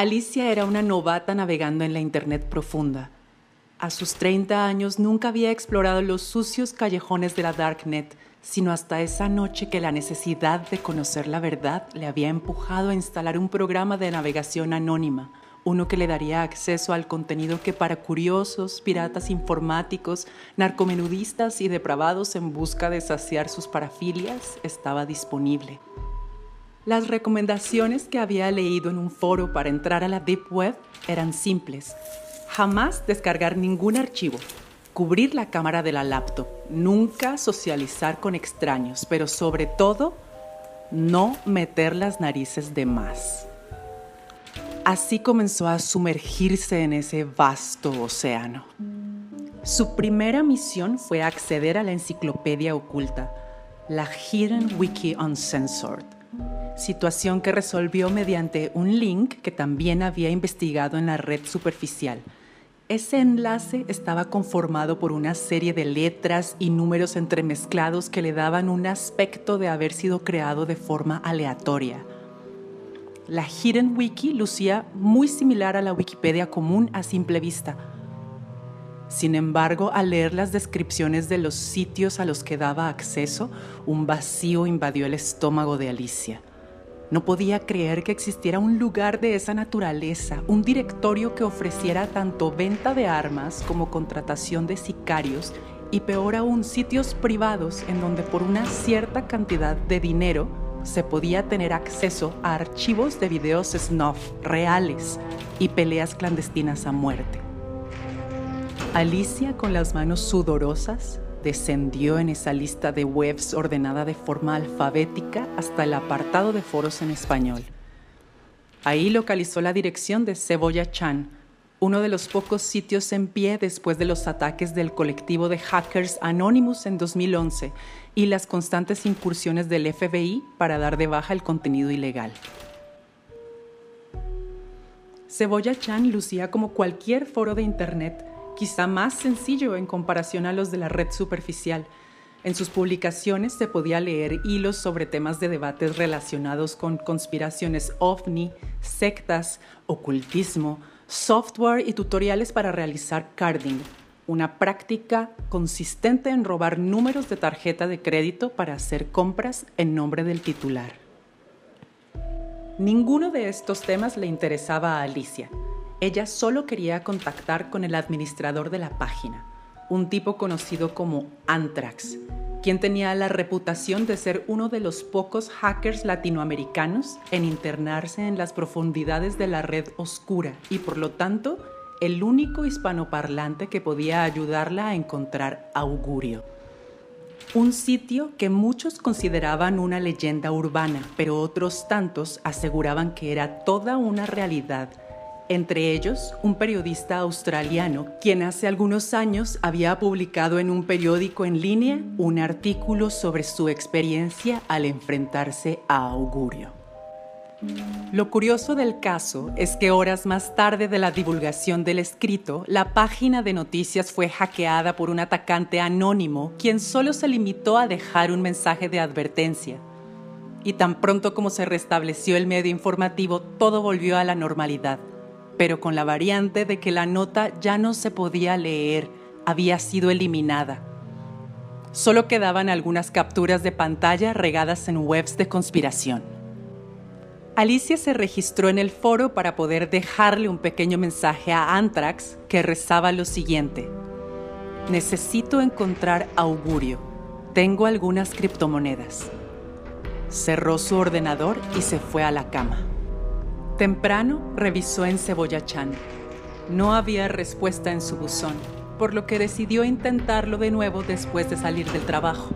Alicia era una novata navegando en la Internet profunda. A sus 30 años nunca había explorado los sucios callejones de la Darknet, sino hasta esa noche que la necesidad de conocer la verdad le había empujado a instalar un programa de navegación anónima, uno que le daría acceso al contenido que para curiosos, piratas informáticos, narcomenudistas y depravados en busca de saciar sus parafilias estaba disponible. Las recomendaciones que había leído en un foro para entrar a la Deep Web eran simples. Jamás descargar ningún archivo, cubrir la cámara de la laptop, nunca socializar con extraños, pero sobre todo, no meter las narices de más. Así comenzó a sumergirse en ese vasto océano. Su primera misión fue acceder a la enciclopedia oculta, la Hidden Wiki Uncensored situación que resolvió mediante un link que también había investigado en la red superficial. Ese enlace estaba conformado por una serie de letras y números entremezclados que le daban un aspecto de haber sido creado de forma aleatoria. La Hidden Wiki lucía muy similar a la Wikipedia común a simple vista. Sin embargo, al leer las descripciones de los sitios a los que daba acceso, un vacío invadió el estómago de Alicia. No podía creer que existiera un lugar de esa naturaleza, un directorio que ofreciera tanto venta de armas como contratación de sicarios y peor aún sitios privados en donde por una cierta cantidad de dinero se podía tener acceso a archivos de videos snuff reales y peleas clandestinas a muerte. Alicia, con las manos sudorosas, descendió en esa lista de webs ordenada de forma alfabética hasta el apartado de foros en español. Ahí localizó la dirección de Cebolla Chan, uno de los pocos sitios en pie después de los ataques del colectivo de hackers Anonymous en 2011 y las constantes incursiones del FBI para dar de baja el contenido ilegal. Cebolla Chan lucía como cualquier foro de Internet quizá más sencillo en comparación a los de la red superficial. En sus publicaciones se podía leer hilos sobre temas de debates relacionados con conspiraciones ovni, sectas, ocultismo, software y tutoriales para realizar carding, una práctica consistente en robar números de tarjeta de crédito para hacer compras en nombre del titular. Ninguno de estos temas le interesaba a Alicia ella solo quería contactar con el administrador de la página, un tipo conocido como Anthrax, quien tenía la reputación de ser uno de los pocos hackers latinoamericanos en internarse en las profundidades de la red oscura y por lo tanto el único hispanoparlante que podía ayudarla a encontrar Augurio. Un sitio que muchos consideraban una leyenda urbana, pero otros tantos aseguraban que era toda una realidad entre ellos un periodista australiano, quien hace algunos años había publicado en un periódico en línea un artículo sobre su experiencia al enfrentarse a Augurio. Lo curioso del caso es que horas más tarde de la divulgación del escrito, la página de noticias fue hackeada por un atacante anónimo, quien solo se limitó a dejar un mensaje de advertencia. Y tan pronto como se restableció el medio informativo, todo volvió a la normalidad pero con la variante de que la nota ya no se podía leer, había sido eliminada. Solo quedaban algunas capturas de pantalla regadas en webs de conspiración. Alicia se registró en el foro para poder dejarle un pequeño mensaje a Anthrax que rezaba lo siguiente. Necesito encontrar augurio. Tengo algunas criptomonedas. Cerró su ordenador y se fue a la cama. Temprano revisó en Cebolla Chan. No había respuesta en su buzón, por lo que decidió intentarlo de nuevo después de salir del trabajo.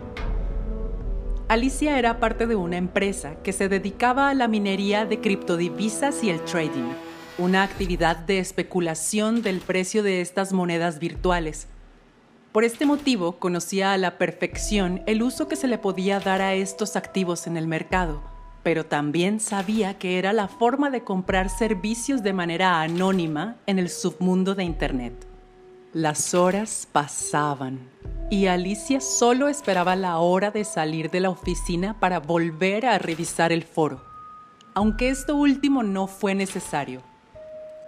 Alicia era parte de una empresa que se dedicaba a la minería de criptodivisas y el trading, una actividad de especulación del precio de estas monedas virtuales. Por este motivo conocía a la perfección el uso que se le podía dar a estos activos en el mercado pero también sabía que era la forma de comprar servicios de manera anónima en el submundo de Internet. Las horas pasaban y Alicia solo esperaba la hora de salir de la oficina para volver a revisar el foro, aunque esto último no fue necesario.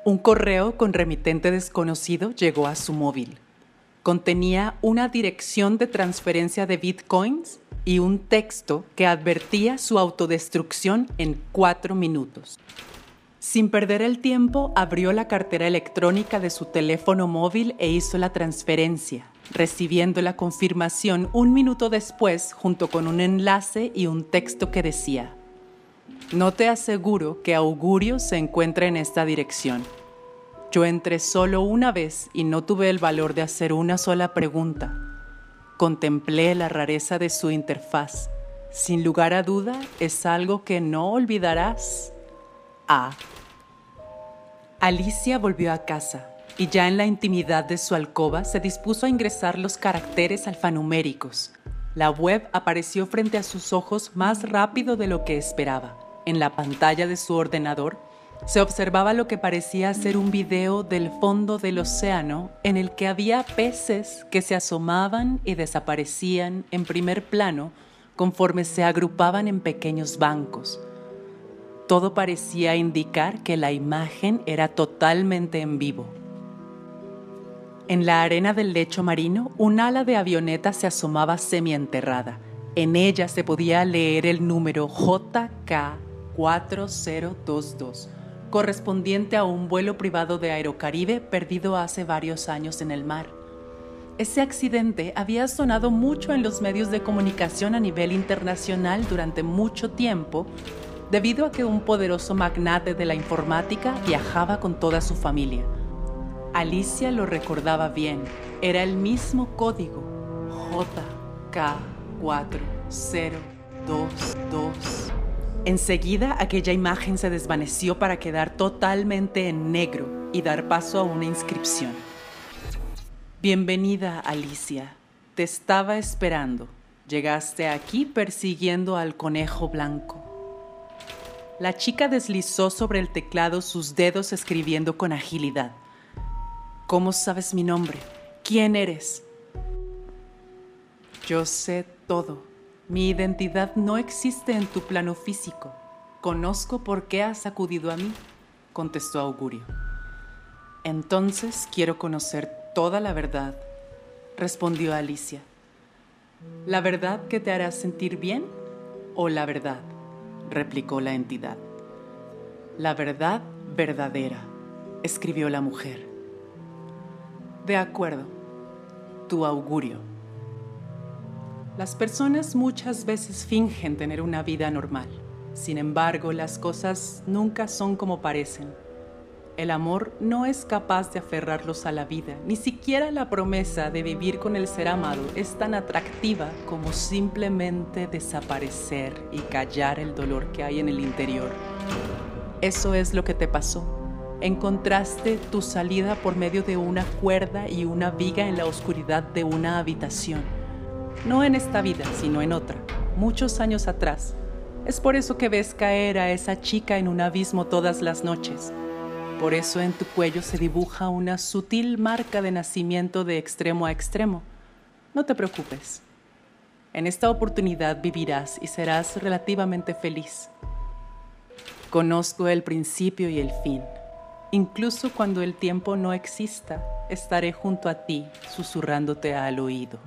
Un correo con remitente desconocido llegó a su móvil. Contenía una dirección de transferencia de bitcoins y un texto que advertía su autodestrucción en cuatro minutos. Sin perder el tiempo, abrió la cartera electrónica de su teléfono móvil e hizo la transferencia, recibiendo la confirmación un minuto después junto con un enlace y un texto que decía, No te aseguro que Augurio se encuentre en esta dirección. Yo entré solo una vez y no tuve el valor de hacer una sola pregunta. Contemplé la rareza de su interfaz. Sin lugar a duda, es algo que no olvidarás. A. Alicia volvió a casa y ya en la intimidad de su alcoba se dispuso a ingresar los caracteres alfanuméricos. La web apareció frente a sus ojos más rápido de lo que esperaba. En la pantalla de su ordenador se observaba lo que parecía ser un video del fondo del océano en el que había peces que se asomaban y desaparecían en primer plano conforme se agrupaban en pequeños bancos. Todo parecía indicar que la imagen era totalmente en vivo. En la arena del lecho marino, un ala de avioneta se asomaba semienterrada. En ella se podía leer el número JK4022, correspondiente a un vuelo privado de Aerocaribe perdido hace varios años en el mar. Ese accidente había sonado mucho en los medios de comunicación a nivel internacional durante mucho tiempo debido a que un poderoso magnate de la informática viajaba con toda su familia. Alicia lo recordaba bien, era el mismo código, JK4022. Enseguida aquella imagen se desvaneció para quedar totalmente en negro y dar paso a una inscripción. Bienvenida, Alicia. Te estaba esperando. Llegaste aquí persiguiendo al conejo blanco. La chica deslizó sobre el teclado sus dedos escribiendo con agilidad. ¿Cómo sabes mi nombre? ¿Quién eres? Yo sé todo. Mi identidad no existe en tu plano físico. Conozco por qué has acudido a mí, contestó Augurio. Entonces quiero conocer toda la verdad, respondió Alicia. ¿La verdad que te hará sentir bien o la verdad? replicó la entidad. La verdad verdadera, escribió la mujer. De acuerdo, tu augurio. Las personas muchas veces fingen tener una vida normal. Sin embargo, las cosas nunca son como parecen el amor no es capaz de aferrarlos a la vida, ni siquiera la promesa de vivir con el ser amado es tan atractiva como simplemente desaparecer y callar el dolor que hay en el interior. Eso es lo que te pasó. Encontraste tu salida por medio de una cuerda y una viga en la oscuridad de una habitación. No en esta vida, sino en otra, muchos años atrás. Es por eso que ves caer a esa chica en un abismo todas las noches por eso en tu cuello se dibuja una sutil marca de nacimiento de extremo a extremo. No te preocupes. En esta oportunidad vivirás y serás relativamente feliz. Conozco el principio y el fin. Incluso cuando el tiempo no exista, estaré junto a ti, susurrándote al oído.